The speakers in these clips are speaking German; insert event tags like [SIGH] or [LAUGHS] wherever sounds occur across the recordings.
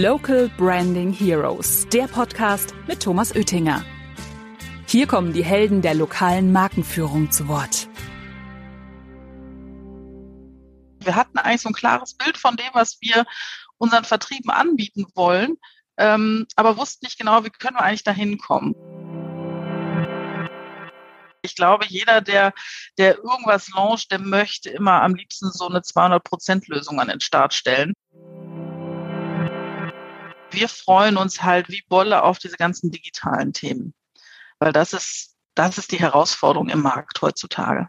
Local Branding Heroes, der Podcast mit Thomas Oettinger. Hier kommen die Helden der lokalen Markenführung zu Wort. Wir hatten eigentlich so ein klares Bild von dem, was wir unseren Vertrieben anbieten wollen, ähm, aber wussten nicht genau, wie können wir eigentlich dahin kommen. Ich glaube, jeder, der, der irgendwas launcht, der möchte immer am liebsten so eine 200-Prozent-Lösung an den Start stellen. Wir freuen uns halt wie Bolle auf diese ganzen digitalen Themen, weil das ist, das ist die Herausforderung im Markt heutzutage.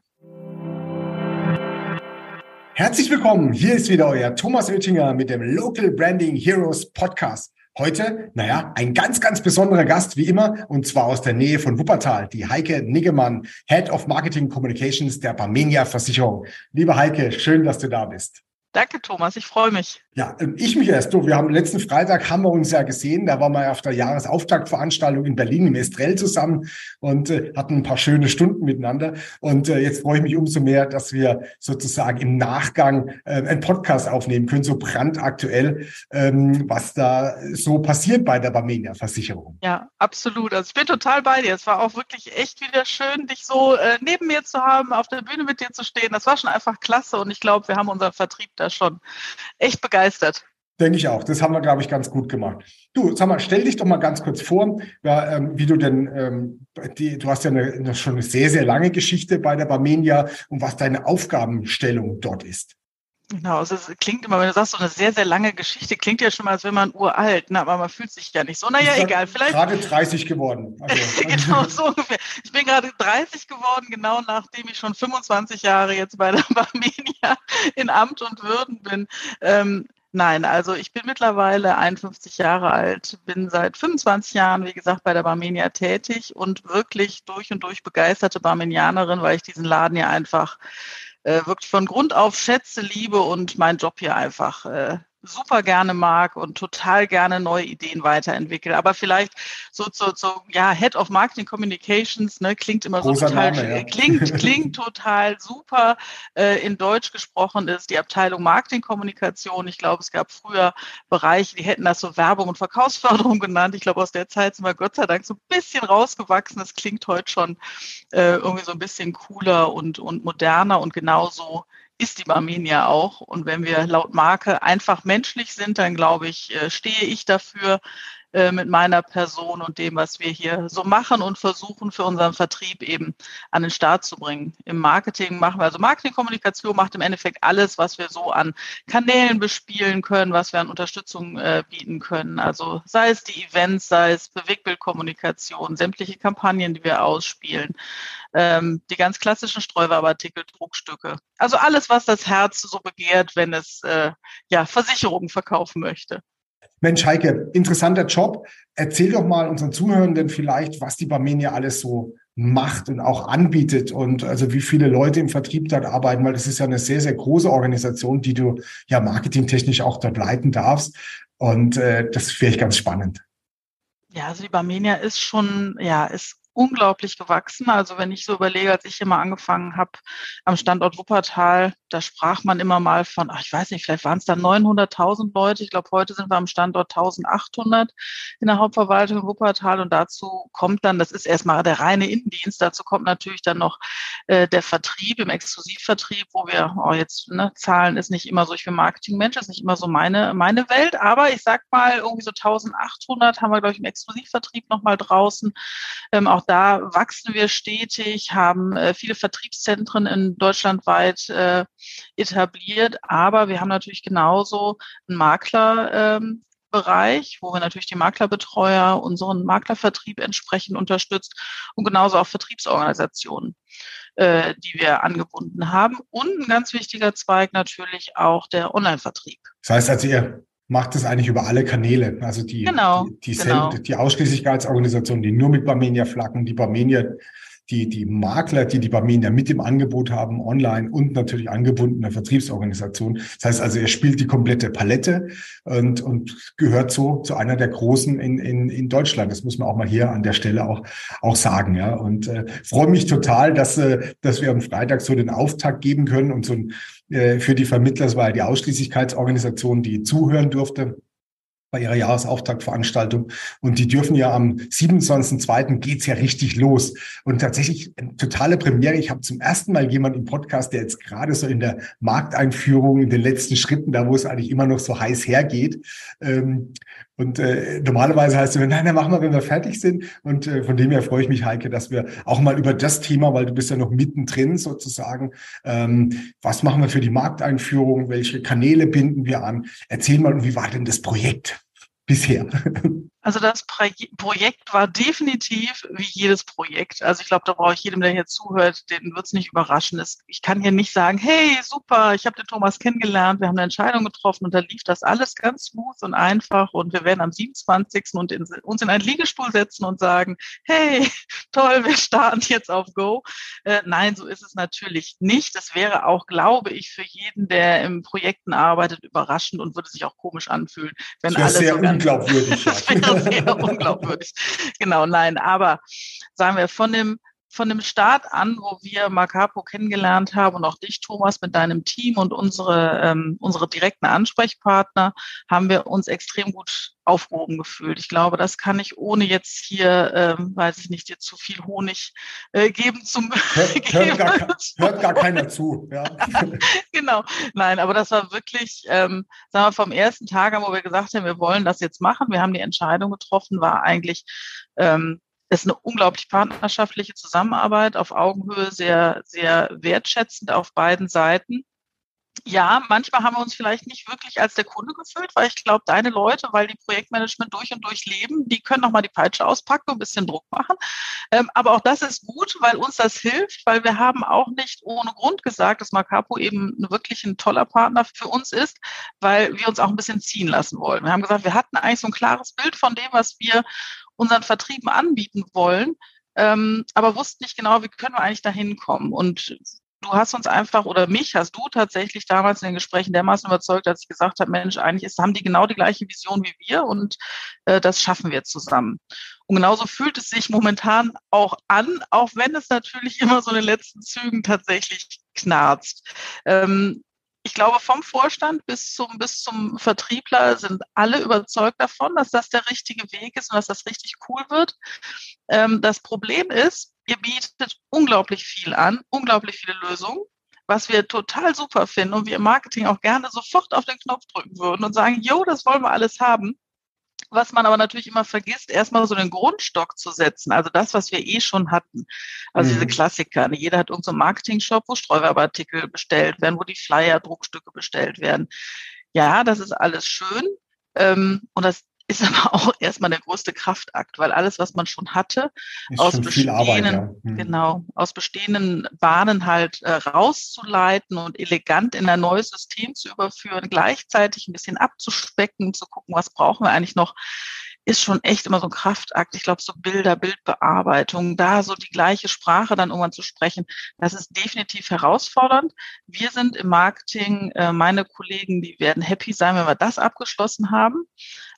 Herzlich willkommen. Hier ist wieder euer Thomas Oettinger mit dem Local Branding Heroes Podcast. Heute, naja, ein ganz, ganz besonderer Gast wie immer und zwar aus der Nähe von Wuppertal, die Heike Niggemann, Head of Marketing Communications der Barmenia Versicherung. Liebe Heike, schön, dass du da bist. Danke, Thomas. Ich freue mich. Ja, ähm, ich mich erst. Du, wir haben letzten Freitag haben wir uns ja gesehen. Da waren wir auf der Jahresauftaktveranstaltung in Berlin im Estrell zusammen und äh, hatten ein paar schöne Stunden miteinander. Und äh, jetzt freue ich mich umso mehr, dass wir sozusagen im Nachgang äh, einen Podcast aufnehmen können, so brandaktuell, ähm, was da so passiert bei der Barmenia Versicherung. Ja, absolut. Also ich bin total bei dir. Es war auch wirklich echt wieder schön, dich so äh, neben mir zu haben, auf der Bühne mit dir zu stehen. Das war schon einfach klasse. Und ich glaube, wir haben unseren Vertrieb da schon echt begeistert. Denke ich auch. Das haben wir, glaube ich, ganz gut gemacht. Du, sag mal, stell dich doch mal ganz kurz vor, ja, ähm, wie du denn, ähm, die, du hast ja eine, eine, schon eine sehr, sehr lange Geschichte bei der Barmenia und was deine Aufgabenstellung dort ist. Genau, also es klingt immer, wenn du sagst, so eine sehr, sehr lange Geschichte, klingt ja schon mal, als wenn man uralt, ne? aber man fühlt sich ja nicht so. Naja, egal, vielleicht. Gerade 30 geworden. Also. [LAUGHS] genau, so ungefähr. Ich bin gerade 30 geworden, genau nachdem ich schon 25 Jahre jetzt bei der [LAUGHS] Barmenia in Amt und Würden bin. Ähm, Nein, also ich bin mittlerweile 51 Jahre alt, bin seit 25 Jahren, wie gesagt, bei der Barmenia tätig und wirklich durch und durch begeisterte Barmenianerin, weil ich diesen Laden ja einfach äh, wirklich von Grund auf schätze, liebe und meinen Job hier einfach äh, super gerne mag und total gerne neue Ideen weiterentwickle. Aber vielleicht so zu, so, so, ja, Head of Marketing Communications, ne, klingt immer Großer so total, Name, ja. klingt, [LAUGHS] klingt total super. Äh, in Deutsch gesprochen ist die Abteilung Marketing Kommunikation. Ich glaube, es gab früher Bereiche, die hätten das so Werbung und Verkaufsförderung genannt. Ich glaube, aus der Zeit sind wir Gott sei Dank so ein bisschen rausgewachsen. Das klingt heute schon äh, irgendwie so ein bisschen cooler und, und moderner und genauso ist die Barmenia auch. Und wenn wir laut Marke einfach menschlich sind, dann glaube ich, äh, stehe ich dafür, äh, mit meiner Person und dem, was wir hier so machen und versuchen für unseren Vertrieb eben an den Start zu bringen. Im Marketing machen wir, also Marketingkommunikation macht im Endeffekt alles, was wir so an Kanälen bespielen können, was wir an Unterstützung äh, bieten können. Also sei es die Events, sei es Bewegtbildkommunikation, sämtliche Kampagnen, die wir ausspielen, ähm, die ganz klassischen Streuwerbartikel, Druckstücke. Also alles, was das Herz so begehrt, wenn es äh, ja Versicherungen verkaufen möchte. Mensch, Heike, interessanter Job. Erzähl doch mal unseren Zuhörenden vielleicht, was die Barmenia alles so macht und auch anbietet und also wie viele Leute im Vertrieb dort arbeiten, weil das ist ja eine sehr, sehr große Organisation, die du ja marketingtechnisch auch dort leiten darfst. Und äh, das wäre ich ganz spannend. Ja, also die Barmenia ist schon, ja, ist unglaublich gewachsen. Also wenn ich so überlege, als ich hier mal angefangen habe am Standort Wuppertal, da sprach man immer mal von, ach, ich weiß nicht, vielleicht waren es da 900.000 Leute. Ich glaube, heute sind wir am Standort 1800 in der Hauptverwaltung in Wuppertal und dazu kommt dann, das ist erstmal der reine Innendienst, dazu kommt natürlich dann noch äh, der Vertrieb im Exklusivvertrieb, wo wir, oh jetzt, ne, Zahlen ist nicht immer so, ich bin Marketingmensch, ist nicht immer so meine, meine Welt, aber ich sag mal, irgendwie so 1800 haben wir, glaube ich, im Exklusivvertrieb nochmal draußen. Ähm, auch da wachsen wir stetig, haben äh, viele Vertriebszentren in deutschlandweit äh, etabliert, aber wir haben natürlich genauso einen Makler. Ähm, wo wir natürlich die Maklerbetreuer, unseren Maklervertrieb entsprechend unterstützt und genauso auch Vertriebsorganisationen, äh, die wir angebunden haben. Und ein ganz wichtiger Zweig natürlich auch der Online-Vertrieb. Das heißt also, ihr macht es eigentlich über alle Kanäle. Also die, genau, die, die, genau. die Ausschließlichkeitsorganisation, die nur mit Barmenia flaggen, die Barmenia die, die Makler, die die Barmenia mit im Angebot haben, online und natürlich angebundene Vertriebsorganisation. Das heißt also, er spielt die komplette Palette und, und gehört so zu einer der Großen in, in, in Deutschland. Das muss man auch mal hier an der Stelle auch, auch sagen. Ja. Und äh, freue mich total, dass, äh, dass wir am Freitag so den Auftakt geben können und so ein, äh, für die Vermittler, das war ja die Ausschließlichkeitsorganisation, die zuhören durfte bei ihrer Jahresauftaktveranstaltung. Und die dürfen ja am 27.02. geht's ja richtig los. Und tatsächlich eine totale Premiere. Ich habe zum ersten Mal jemanden im Podcast, der jetzt gerade so in der Markteinführung, in den letzten Schritten, da wo es eigentlich immer noch so heiß hergeht. Ähm, und äh, normalerweise heißt es, nein, dann machen wir, wenn wir fertig sind. Und äh, von dem her freue ich mich, Heike, dass wir auch mal über das Thema, weil du bist ja noch mittendrin sozusagen, ähm, was machen wir für die Markteinführung, welche Kanäle binden wir an? Erzähl mal, wie war denn das Projekt? Bisher? Also das Projekt war definitiv wie jedes Projekt. Also ich glaube, da brauche ich jedem, der hier zuhört, den wird es nicht überraschen. Ich kann hier nicht sagen, hey, super, ich habe den Thomas kennengelernt, wir haben eine Entscheidung getroffen und da lief das alles ganz smooth und einfach und wir werden am 27. Und in, uns in einen Liegestuhl setzen und sagen, hey, [LAUGHS] toll, wir starten jetzt auf Go. Äh, nein, so ist es natürlich nicht. Das wäre auch, glaube ich, für jeden, der im Projekten arbeitet, überraschend und würde sich auch komisch anfühlen, wenn alles so unglaubwürdig. das [LAUGHS] wäre sehr unglaubwürdig. Genau, nein, aber sagen wir, von dem von dem Start an, wo wir Macapo kennengelernt haben und auch dich, Thomas, mit deinem Team und unsere, ähm, unsere direkten Ansprechpartner, haben wir uns extrem gut aufgehoben gefühlt. Ich glaube, das kann ich ohne jetzt hier, ähm, weiß ich nicht, dir zu viel Honig äh, geben zum hört, [LAUGHS] hört, gar, hört gar keiner zu. Ja. [LAUGHS] genau, nein, aber das war wirklich, ähm, sagen wir, vom ersten Tag an, wo wir gesagt haben, wir wollen das jetzt machen. Wir haben die Entscheidung getroffen, war eigentlich ähm, ist eine unglaublich partnerschaftliche Zusammenarbeit auf Augenhöhe, sehr, sehr wertschätzend auf beiden Seiten. Ja, manchmal haben wir uns vielleicht nicht wirklich als der Kunde gefühlt, weil ich glaube, deine Leute, weil die Projektmanagement durch und durch leben, die können noch mal die Peitsche auspacken und ein bisschen Druck machen. Ähm, aber auch das ist gut, weil uns das hilft, weil wir haben auch nicht ohne Grund gesagt, dass Macapo eben wirklich ein toller Partner für uns ist, weil wir uns auch ein bisschen ziehen lassen wollen. Wir haben gesagt, wir hatten eigentlich so ein klares Bild von dem, was wir unseren Vertrieben anbieten wollen, ähm, aber wussten nicht genau, wie können wir eigentlich da hinkommen. Und du hast uns einfach oder mich hast du tatsächlich damals in den Gesprächen dermaßen überzeugt, als ich gesagt habe, Mensch, eigentlich ist, haben die genau die gleiche Vision wie wir und äh, das schaffen wir zusammen. Und genauso fühlt es sich momentan auch an, auch wenn es natürlich [LAUGHS] immer so in den letzten Zügen tatsächlich knarzt. Ähm, ich glaube, vom Vorstand bis zum, bis zum Vertriebler sind alle überzeugt davon, dass das der richtige Weg ist und dass das richtig cool wird. Ähm, das Problem ist, ihr bietet unglaublich viel an, unglaublich viele Lösungen, was wir total super finden und wir im Marketing auch gerne sofort auf den Knopf drücken würden und sagen, jo, das wollen wir alles haben was man aber natürlich immer vergisst, erstmal so einen Grundstock zu setzen. Also das, was wir eh schon hatten. Also mhm. diese Klassiker. Ne? Jeder hat irgendeinen so Marketing-Shop, wo Streuwerbeartikel bestellt werden, wo die Flyer, Druckstücke bestellt werden. Ja, das ist alles schön. Ähm, und das ist aber [LAUGHS] auch erstmal der größte Kraftakt, weil alles, was man schon hatte, ist aus bestehenden, Arbeit, ja. hm. genau, aus bestehenden Bahnen halt äh, rauszuleiten und elegant in ein neues System zu überführen, gleichzeitig ein bisschen abzuspecken, zu gucken, was brauchen wir eigentlich noch, ist schon echt immer so ein Kraftakt. Ich glaube, so Bilder, Bildbearbeitung, da so die gleiche Sprache dann irgendwann zu sprechen, das ist definitiv herausfordernd. Wir sind im Marketing, äh, meine Kollegen, die werden happy sein, wenn wir das abgeschlossen haben.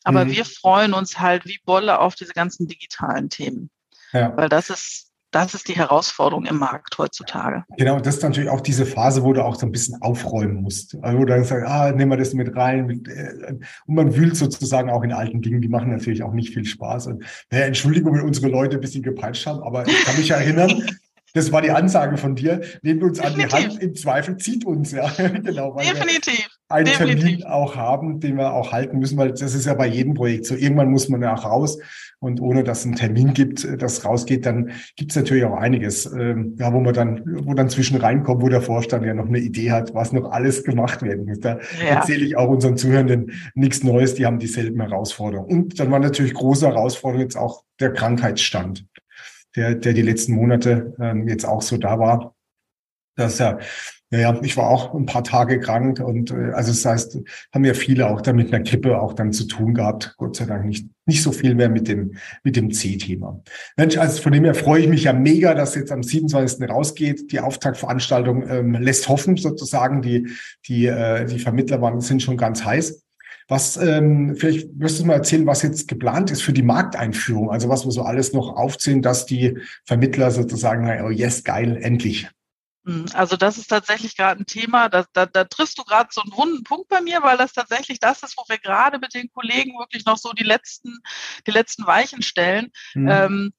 Aber mhm. wir freuen uns halt wie Bolle auf diese ganzen digitalen Themen. Ja. Weil das ist das ist die Herausforderung im Markt heutzutage. Genau, das ist natürlich auch diese Phase, wo du auch so ein bisschen aufräumen musst. Also wo du dann sagst, ah, nehmen wir das mit rein. Äh, und man wühlt sozusagen auch in alten Dingen, die machen natürlich auch nicht viel Spaß. Und naja, Entschuldigung, wenn unsere Leute ein bisschen gepeitscht haben, aber ich kann mich erinnern, [LAUGHS] das war die Ansage von dir. Nehmt uns Definitiv. an die Hand, im Zweifel zieht uns, ja. [LAUGHS] genau. Definitiv. Einen Definitiv. Termin auch haben, den wir auch halten müssen, weil das ist ja bei jedem Projekt so. Irgendwann muss man ja auch raus. Und ohne dass es einen Termin gibt, das rausgeht, dann gibt es natürlich auch einiges, ähm, ja, wo man dann, wo dann zwischen reinkommt, wo der Vorstand ja noch eine Idee hat, was noch alles gemacht werden muss. Da ja. erzähle ich auch unseren Zuhörenden nichts Neues, die haben dieselben Herausforderungen. Und dann war natürlich große Herausforderung jetzt auch der Krankheitsstand der, der die letzten Monate ähm, jetzt auch so da war. Das ja, naja, ich war auch ein paar Tage krank und äh, also das heißt, haben ja viele auch dann mit einer Kippe auch dann zu tun gehabt. Gott sei Dank nicht nicht so viel mehr mit dem mit dem C-Thema. Mensch, also von dem her freue ich mich ja mega, dass jetzt am 27. rausgeht. Die Auftaktveranstaltung ähm, lässt hoffen sozusagen. Die die äh, die Vermittler waren sind schon ganz heiß. Was, ähm, vielleicht wirst du mal erzählen, was jetzt geplant ist für die Markteinführung, also was wir so alles noch aufzählen, dass die Vermittler sozusagen, oh yes, geil, endlich. Hm, also das ist tatsächlich gerade ein Thema, da, da, da triffst du gerade so einen wunden Punkt bei mir, weil das tatsächlich das ist, wo wir gerade mit den Kollegen wirklich noch so die letzten, die letzten Weichen stellen. Mhm. Ähm,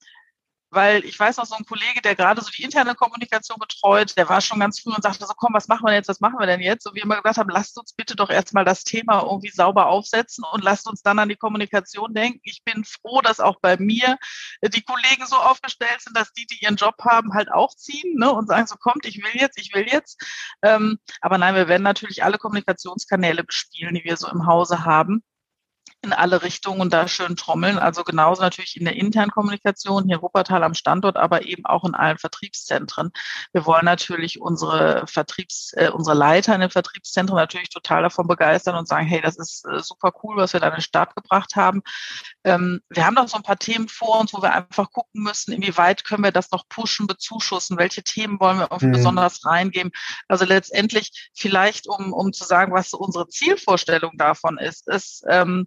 weil ich weiß noch, so ein Kollege, der gerade so die interne Kommunikation betreut, der war schon ganz früh und sagte so, komm, was machen wir jetzt, was machen wir denn jetzt? Und wir immer gesagt haben, lasst uns bitte doch erstmal das Thema irgendwie sauber aufsetzen und lasst uns dann an die Kommunikation denken. Ich bin froh, dass auch bei mir die Kollegen so aufgestellt sind, dass die, die ihren Job haben, halt auch ziehen ne, und sagen so, kommt, ich will jetzt, ich will jetzt. Ähm, aber nein, wir werden natürlich alle Kommunikationskanäle bespielen, die wir so im Hause haben in alle Richtungen und da schön trommeln. Also genauso natürlich in der internen Kommunikation hier in Wuppertal am Standort, aber eben auch in allen Vertriebszentren. Wir wollen natürlich unsere Vertriebs, äh, unsere Leiter in den Vertriebszentren natürlich total davon begeistern und sagen, hey, das ist äh, super cool, was wir da in den Start gebracht haben. Ähm, wir haben noch so ein paar Themen vor uns, wo wir einfach gucken müssen, inwieweit können wir das noch pushen, bezuschussen, welche Themen wollen wir mhm. besonders reingeben. Also letztendlich vielleicht, um, um zu sagen, was unsere Zielvorstellung davon ist, ist, ähm,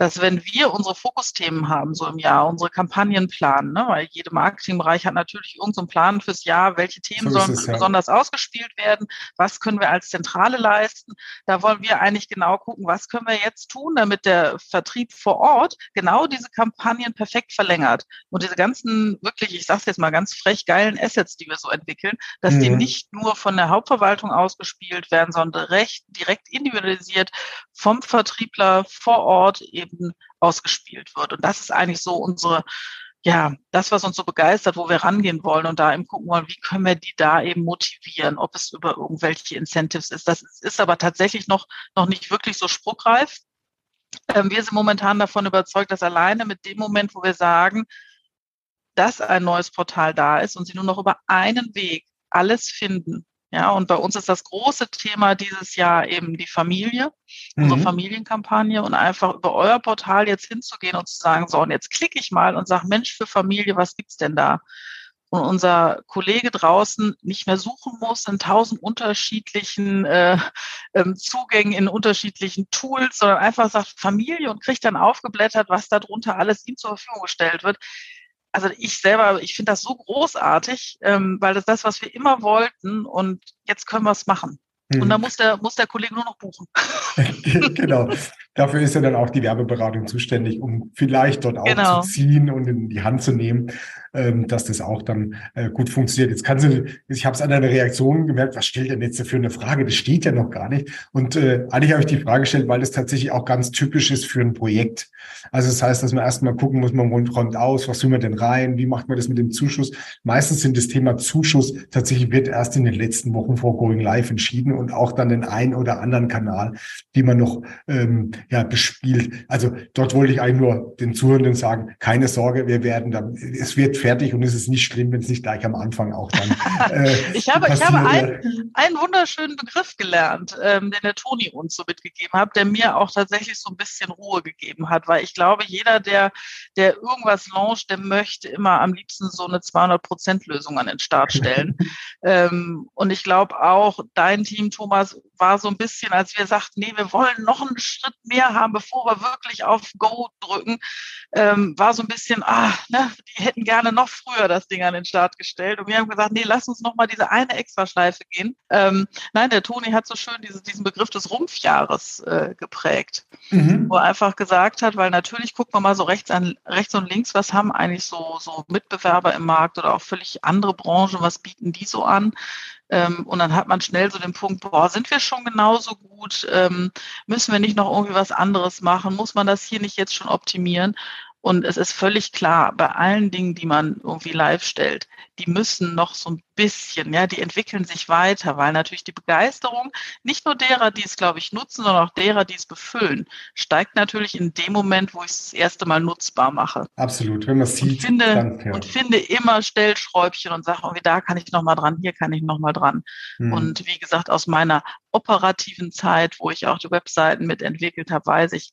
dass wenn wir unsere Fokusthemen haben, so im Jahr, unsere Kampagnen planen, ne, weil jede Marketingbereich hat natürlich irgendeinen so Plan fürs Jahr, welche Themen so sollen es, ja. besonders ausgespielt werden, was können wir als Zentrale leisten. Da wollen wir eigentlich genau gucken, was können wir jetzt tun, damit der Vertrieb vor Ort genau diese Kampagnen perfekt verlängert. Und diese ganzen wirklich, ich sage jetzt mal ganz frech, geilen Assets, die wir so entwickeln, dass mhm. die nicht nur von der Hauptverwaltung ausgespielt werden, sondern recht direkt individualisiert vom Vertriebler vor Ort eben ausgespielt wird. Und das ist eigentlich so unsere, ja, das, was uns so begeistert, wo wir rangehen wollen und da eben gucken wollen, wie können wir die da eben motivieren, ob es über irgendwelche Incentives ist. Das ist aber tatsächlich noch, noch nicht wirklich so spruchreif. Ähm, wir sind momentan davon überzeugt, dass alleine mit dem Moment, wo wir sagen, dass ein neues Portal da ist und sie nur noch über einen Weg alles finden, ja, und bei uns ist das große Thema dieses Jahr eben die Familie, mhm. unsere Familienkampagne und einfach über euer Portal jetzt hinzugehen und zu sagen, so, und jetzt klicke ich mal und sage, Mensch, für Familie, was gibt's denn da? Und unser Kollege draußen nicht mehr suchen muss in tausend unterschiedlichen äh, ähm, Zugängen in unterschiedlichen Tools, sondern einfach sagt Familie und kriegt dann aufgeblättert, was darunter alles ihm zur Verfügung gestellt wird also ich selber, ich finde das so großartig, ähm, weil das ist das, was wir immer wollten und jetzt können wir es machen. Und da mhm. muss der, muss der Kollege nur noch buchen. [LAUGHS] genau. Dafür ist ja dann auch die Werbeberatung zuständig, um vielleicht dort auch genau. zu ziehen und in die Hand zu nehmen, ähm, dass das auch dann äh, gut funktioniert. Jetzt kann sie, ich habe es an deiner Reaktion gemerkt, was stellt denn jetzt für eine Frage? Das steht ja noch gar nicht. Und äh, eigentlich habe ich die Frage gestellt, weil das tatsächlich auch ganz typisch ist für ein Projekt. Also das heißt, dass man erstmal gucken muss, man räumt aus, was tun wir denn rein, wie macht man das mit dem Zuschuss? Meistens sind das Thema Zuschuss tatsächlich wird erst in den letzten Wochen vor Going Live entschieden und auch dann den einen oder anderen Kanal, die man noch ähm, ja, bespielt. Also dort wollte ich eigentlich nur den Zuhörenden sagen, keine Sorge, wir werden dann, es wird fertig und es ist nicht schlimm, wenn es nicht gleich am Anfang auch dann. [LAUGHS] Äh, ich habe, ich habe einen, einen wunderschönen Begriff gelernt, ähm, den der Toni uns so mitgegeben hat, der mir auch tatsächlich so ein bisschen Ruhe gegeben hat, weil ich glaube, jeder, der, der irgendwas launcht, der möchte immer am liebsten so eine 200-Prozent-Lösung an den Start stellen. [LAUGHS] ähm, und ich glaube auch, dein Team, Thomas, war so ein bisschen, als wir sagten, nee, wir wollen noch einen Schritt mehr haben, bevor wir wirklich auf Go drücken, ähm, war so ein bisschen, ah, ne, die hätten gerne noch früher das Ding an den Start gestellt. Und wir haben gesagt, nee, lass uns noch mal diese eine Extraschleife gehen. Ähm, nein, der Toni hat so schön diese, diesen Begriff des Rumpfjahres äh, geprägt, mhm. wo er einfach gesagt hat, weil natürlich guckt man mal so rechts, an, rechts und links, was haben eigentlich so, so Mitbewerber im Markt oder auch völlig andere Branchen, was bieten die so an? Ähm, und dann hat man schnell so den Punkt, boah, sind wir schon genauso gut? Ähm, müssen wir nicht noch irgendwie was anderes machen? Muss man das hier nicht jetzt schon optimieren? Und es ist völlig klar, bei allen Dingen, die man irgendwie live stellt, die müssen noch so ein bisschen, ja, die entwickeln sich weiter, weil natürlich die Begeisterung nicht nur derer, die es, glaube ich, nutzen, sondern auch derer, die es befüllen, steigt natürlich in dem Moment, wo ich es das erste Mal nutzbar mache. Absolut, wenn man es sieht. Und finde, dann, ja. und finde immer Stellschräubchen und sage, irgendwie da kann ich nochmal dran, hier kann ich nochmal dran. Hm. Und wie gesagt, aus meiner operativen Zeit, wo ich auch die Webseiten mitentwickelt habe, weiß ich,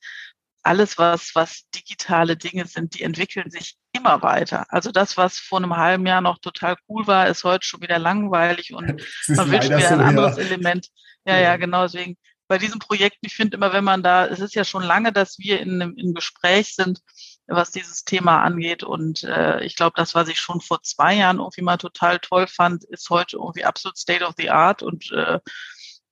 alles, was, was digitale Dinge sind, die entwickeln sich immer weiter. Also das, was vor einem halben Jahr noch total cool war, ist heute schon wieder langweilig und [LAUGHS] man wünscht wieder ein anderes ja. Element. Ja, ja, genau. Deswegen bei diesen Projekten, ich finde immer, wenn man da, es ist ja schon lange, dass wir in einem in Gespräch sind, was dieses Thema angeht. Und äh, ich glaube, das, was ich schon vor zwei Jahren irgendwie mal total toll fand, ist heute irgendwie absolut State of the Art und äh,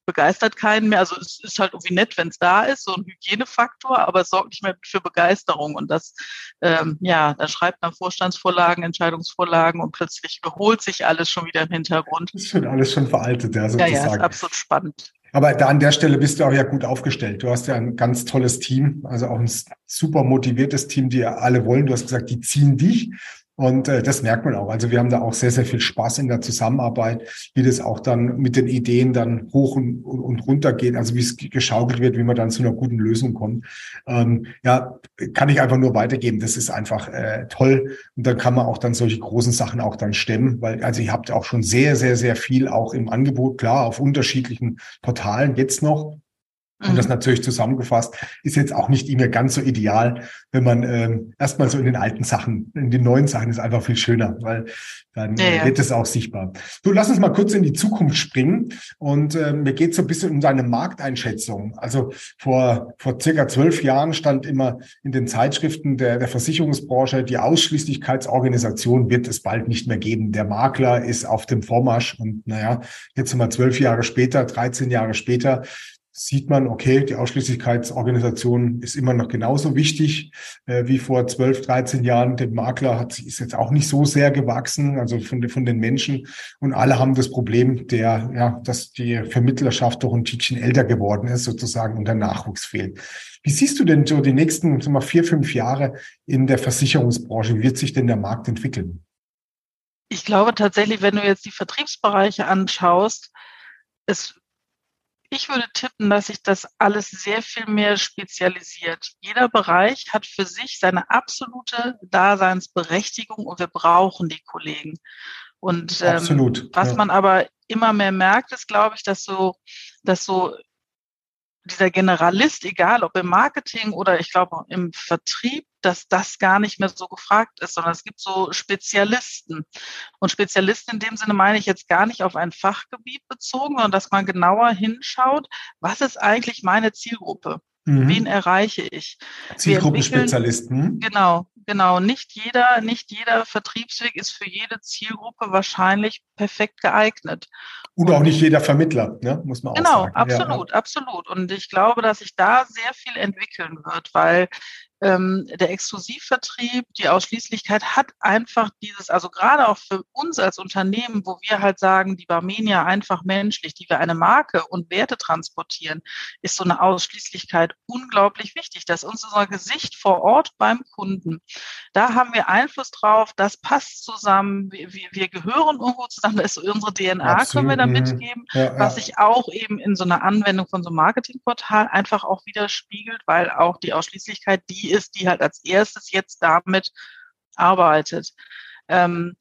begeistert keinen mehr. Also es ist halt irgendwie nett, wenn es da ist, so ein Hygienefaktor, aber es sorgt nicht mehr für Begeisterung. Und das, ähm, ja, da schreibt man Vorstandsvorlagen, Entscheidungsvorlagen und plötzlich überholt sich alles schon wieder im Hintergrund. Das ist schon alles schon veraltet, ja, sozusagen. Ja, ja, ist absolut spannend. Aber da an der Stelle bist du auch ja gut aufgestellt. Du hast ja ein ganz tolles Team, also auch ein super motiviertes Team, die alle wollen. Du hast gesagt, die ziehen dich. Und äh, das merkt man auch. Also wir haben da auch sehr, sehr viel Spaß in der Zusammenarbeit, wie das auch dann mit den Ideen dann hoch und, und runter geht, also wie es geschaukelt wird, wie man dann zu einer guten Lösung kommt. Ähm, ja, kann ich einfach nur weitergeben. Das ist einfach äh, toll. Und dann kann man auch dann solche großen Sachen auch dann stemmen, weil also ihr habt auch schon sehr, sehr, sehr viel auch im Angebot, klar, auf unterschiedlichen Portalen jetzt noch. Und das mhm. natürlich zusammengefasst ist jetzt auch nicht immer ganz so ideal, wenn man ähm, erstmal so in den alten Sachen, in den neuen Sachen ist einfach viel schöner, weil dann ja, ja. wird es auch sichtbar. Du lass uns mal kurz in die Zukunft springen und äh, mir geht so ein bisschen um deine Markteinschätzung. Also vor vor circa zwölf Jahren stand immer in den Zeitschriften der, der Versicherungsbranche, die Ausschließlichkeitsorganisation wird es bald nicht mehr geben. Der Makler ist auf dem Vormarsch und naja, jetzt sind wir zwölf Jahre später, 13 Jahre später sieht man, okay, die Ausschließlichkeitsorganisation ist immer noch genauso wichtig äh, wie vor 12, 13 Jahren. Der Makler hat, ist jetzt auch nicht so sehr gewachsen, also von, von den Menschen. Und alle haben das Problem, der, ja, dass die Vermittlerschaft doch ein Tickchen älter geworden ist sozusagen und der Nachwuchs fehlt. Wie siehst du denn so die nächsten sagen wir, vier, fünf Jahre in der Versicherungsbranche? Wie wird sich denn der Markt entwickeln? Ich glaube tatsächlich, wenn du jetzt die Vertriebsbereiche anschaust, es ich würde tippen, dass sich das alles sehr viel mehr spezialisiert. Jeder Bereich hat für sich seine absolute Daseinsberechtigung und wir brauchen die Kollegen. Und ähm, Absolut, was ja. man aber immer mehr merkt, ist, glaube ich, dass so, dass so dieser Generalist, egal ob im Marketing oder ich glaube im Vertrieb, dass das gar nicht mehr so gefragt ist, sondern es gibt so Spezialisten. Und Spezialisten in dem Sinne meine ich jetzt gar nicht auf ein Fachgebiet bezogen, sondern dass man genauer hinschaut, was ist eigentlich meine Zielgruppe? Mhm. Wen erreiche ich? Zielgruppenspezialisten. Genau, genau. Nicht jeder, nicht jeder Vertriebsweg ist für jede Zielgruppe wahrscheinlich perfekt geeignet. Oder auch nicht jeder Vermittler, ne? muss man genau, auch sagen. Genau, absolut, ja. absolut. Und ich glaube, dass sich da sehr viel entwickeln wird, weil ähm, der Exklusivvertrieb, die Ausschließlichkeit hat einfach dieses, also gerade auch für uns als Unternehmen, wo wir halt sagen, die Barmenia einfach menschlich, die wir eine Marke und Werte transportieren, ist so eine Ausschließlichkeit unglaublich wichtig. Das ist unser Gesicht vor Ort beim Kunden. Da haben wir Einfluss drauf, das passt zusammen, wir, wir gehören irgendwo zusammen, das ist unsere DNA, Absolut. können wir da mhm. mitgeben, ja, ja. was sich auch eben in so einer Anwendung von so einem Marketingportal einfach auch widerspiegelt, weil auch die Ausschließlichkeit die ist, die halt als erstes jetzt damit arbeitet. Ähm,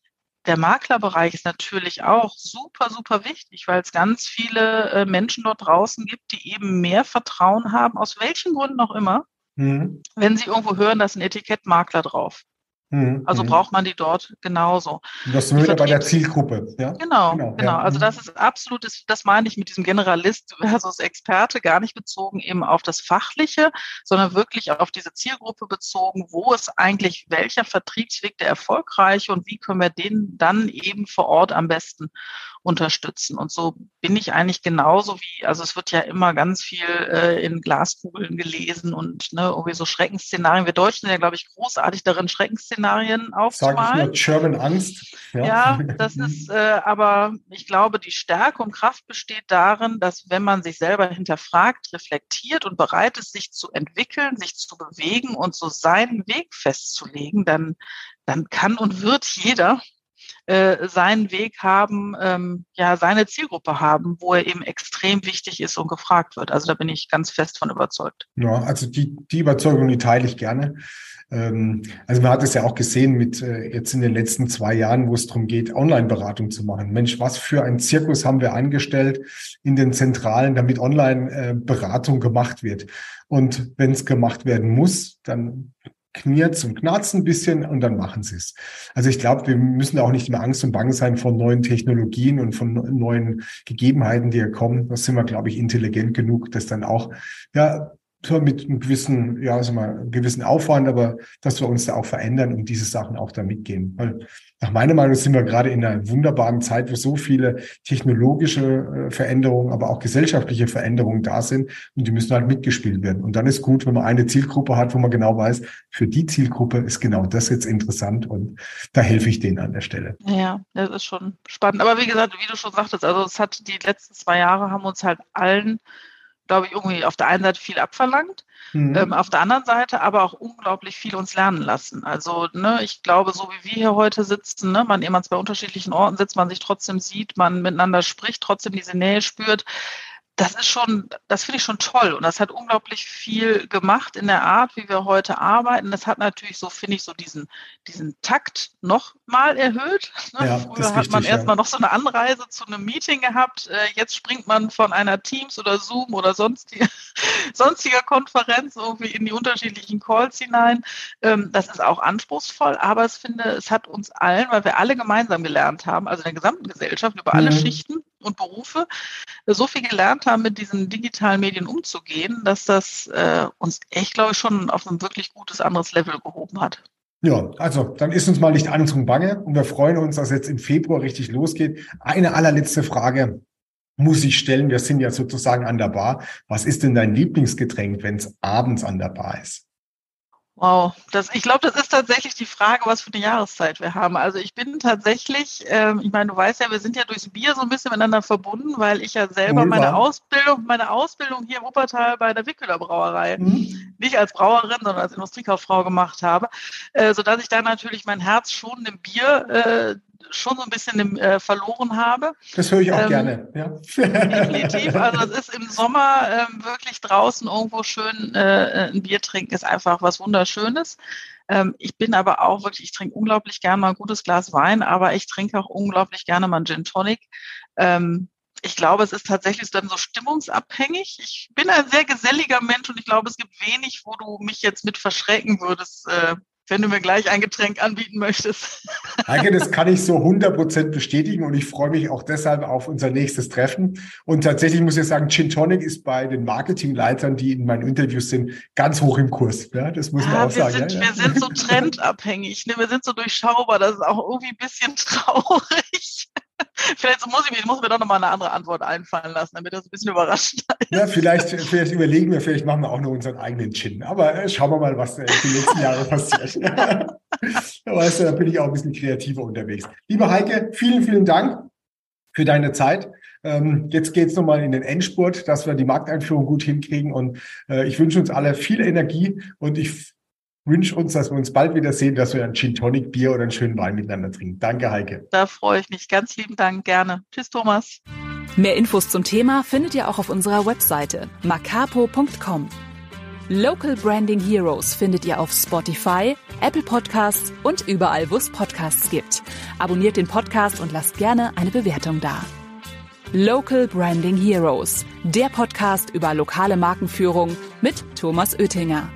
der Maklerbereich ist natürlich auch super, super wichtig, weil es ganz viele äh, Menschen dort draußen gibt, die eben mehr Vertrauen haben, aus welchen Gründen auch immer, mhm. wenn sie irgendwo hören, da ist ein Etikett Makler drauf. Mhm, also mhm. braucht man die dort genauso. Das sind wir bei der Zielgruppe. Ja? Genau, genau. genau. Ja. Also das ist absolut, das, das meine ich mit diesem Generalist versus Experte, gar nicht bezogen eben auf das Fachliche, sondern wirklich auf diese Zielgruppe bezogen, wo ist eigentlich welcher Vertriebsweg der erfolgreiche und wie können wir den dann eben vor Ort am besten unterstützen. Und so bin ich eigentlich genauso wie, also es wird ja immer ganz viel äh, in Glaskugeln gelesen und ne, irgendwie so Schreckensszenarien. Wir Deutschen sind ja, glaube ich, großartig darin, Schreckensszenarien aufzumalen. Sag ich nur German Angst. Ja, ja [LAUGHS] das ist, äh, aber ich glaube, die Stärke und Kraft besteht darin, dass wenn man sich selber hinterfragt, reflektiert und bereit ist, sich zu entwickeln, sich zu bewegen und so seinen Weg festzulegen, dann, dann kann und wird jeder äh, seinen Weg haben, ähm, ja, seine Zielgruppe haben, wo er eben extrem wichtig ist und gefragt wird. Also da bin ich ganz fest von überzeugt. Ja, also die, die Überzeugung, die teile ich gerne. Ähm, also man hat es ja auch gesehen mit äh, jetzt in den letzten zwei Jahren, wo es darum geht, Online-Beratung zu machen. Mensch, was für ein Zirkus haben wir eingestellt in den Zentralen, damit Online-Beratung gemacht wird. Und wenn es gemacht werden muss, dann knirrt und knarzt ein bisschen und dann machen sie es. Also ich glaube, wir müssen auch nicht immer Angst und Bange sein von neuen Technologien und von neuen Gegebenheiten, die hier kommen. Da sind wir, glaube ich, intelligent genug, das dann auch ja mit einem gewissen, ja, sag mal, einem gewissen Aufwand, aber dass wir uns da auch verändern und diese Sachen auch da mitgehen. Weil nach meiner Meinung sind wir gerade in einer wunderbaren Zeit, wo so viele technologische äh, Veränderungen, aber auch gesellschaftliche Veränderungen da sind und die müssen halt mitgespielt werden. Und dann ist gut, wenn man eine Zielgruppe hat, wo man genau weiß, für die Zielgruppe ist genau das jetzt interessant und da helfe ich denen an der Stelle. Ja, das ist schon spannend. Aber wie gesagt, wie du schon sagtest, also es hat die letzten zwei Jahre haben uns halt allen glaube ich, irgendwie auf der einen Seite viel abverlangt, mhm. ähm, auf der anderen Seite aber auch unglaublich viel uns lernen lassen. Also, ne, ich glaube, so wie wir hier heute sitzen, ne, man immer zwei unterschiedlichen Orten sitzt, man sich trotzdem sieht, man miteinander spricht, trotzdem diese Nähe spürt, das ist schon, das finde ich schon toll und das hat unglaublich viel gemacht in der Art, wie wir heute arbeiten. Das hat natürlich so, finde ich, so diesen, diesen Takt noch mal erhöht. Ne? Ja, Früher hat man ja. erstmal noch so eine Anreise zu einem Meeting gehabt. Äh, jetzt springt man von einer Teams oder Zoom oder sonstige, [LAUGHS] sonstiger Konferenz irgendwie in die unterschiedlichen Calls hinein. Ähm, das ist auch anspruchsvoll, aber ich finde, es hat uns allen, weil wir alle gemeinsam gelernt haben, also in der gesamten Gesellschaft über alle mhm. Schichten, und Berufe so viel gelernt haben, mit diesen digitalen Medien umzugehen, dass das äh, uns echt, glaube ich, schon auf ein wirklich gutes anderes Level gehoben hat. Ja, also dann ist uns mal nicht Angst und Bange und wir freuen uns, dass jetzt im Februar richtig losgeht. Eine allerletzte Frage muss ich stellen. Wir sind ja sozusagen an der Bar. Was ist denn dein Lieblingsgetränk, wenn es abends an der Bar ist? Wow, das, ich glaube, das ist tatsächlich die Frage, was für eine Jahreszeit wir haben. Also ich bin tatsächlich, ähm, ich meine, du weißt ja, wir sind ja durchs Bier so ein bisschen miteinander verbunden, weil ich ja selber meine Ausbildung, meine Ausbildung hier in Wuppertal bei der Wickeler Brauerei mhm. nicht als Brauerin, sondern als Industriekauffrau gemacht habe, äh, sodass ich da natürlich mein Herz schon dem Bier äh, schon so ein bisschen äh, verloren habe. Das höre ich auch ähm, gerne, ja. Definitiv. [LAUGHS] Also es ist im Sommer ähm, wirklich draußen irgendwo schön äh, ein Bier trinken, ist einfach was Wunderschönes. Ähm, ich bin aber auch wirklich, ich trinke unglaublich gerne mal ein gutes Glas Wein, aber ich trinke auch unglaublich gerne mal ein Gin Tonic. Ähm, ich glaube, es ist tatsächlich dann so stimmungsabhängig. Ich bin ein sehr geselliger Mensch und ich glaube, es gibt wenig, wo du mich jetzt mit verschrecken würdest, äh, wenn du mir gleich ein Getränk anbieten möchtest. [LAUGHS] Heike, das kann ich so 100% bestätigen und ich freue mich auch deshalb auf unser nächstes Treffen. Und tatsächlich muss ich sagen, Gin Tonic ist bei den Marketingleitern, die in meinen Interviews sind, ganz hoch im Kurs. Ja, das muss man ja, auch wir sagen. Sind, ja, Wir sind so trendabhängig, ne? wir sind so durchschaubar, das ist auch irgendwie ein bisschen [LAUGHS] traurig. Vielleicht muss ich mir, muss mir doch nochmal eine andere Antwort einfallen lassen, damit das ein bisschen überraschend ist. Ja, vielleicht, vielleicht überlegen wir, vielleicht machen wir auch noch unseren eigenen Gin. Aber äh, schauen wir mal, was äh, die nächsten Jahre [LAUGHS] passiert. da [LAUGHS] weißt du, da bin ich auch ein bisschen kreativer unterwegs. Liebe Heike, vielen, vielen Dank für deine Zeit. Ähm, jetzt geht's nochmal in den Endspurt, dass wir die Markteinführung gut hinkriegen. Und äh, ich wünsche uns alle viel Energie und ich wünsche uns, dass wir uns bald wieder sehen, dass wir ein Gin Tonic Bier oder einen schönen Wein miteinander trinken. Danke, Heike. Da freue ich mich. Ganz lieben Dank. Gerne. Tschüss, Thomas. Mehr Infos zum Thema findet ihr auch auf unserer Webseite macapo.com. Local Branding Heroes findet ihr auf Spotify, Apple Podcasts und überall, wo es Podcasts gibt. Abonniert den Podcast und lasst gerne eine Bewertung da. Local Branding Heroes, der Podcast über lokale Markenführung mit Thomas Oettinger.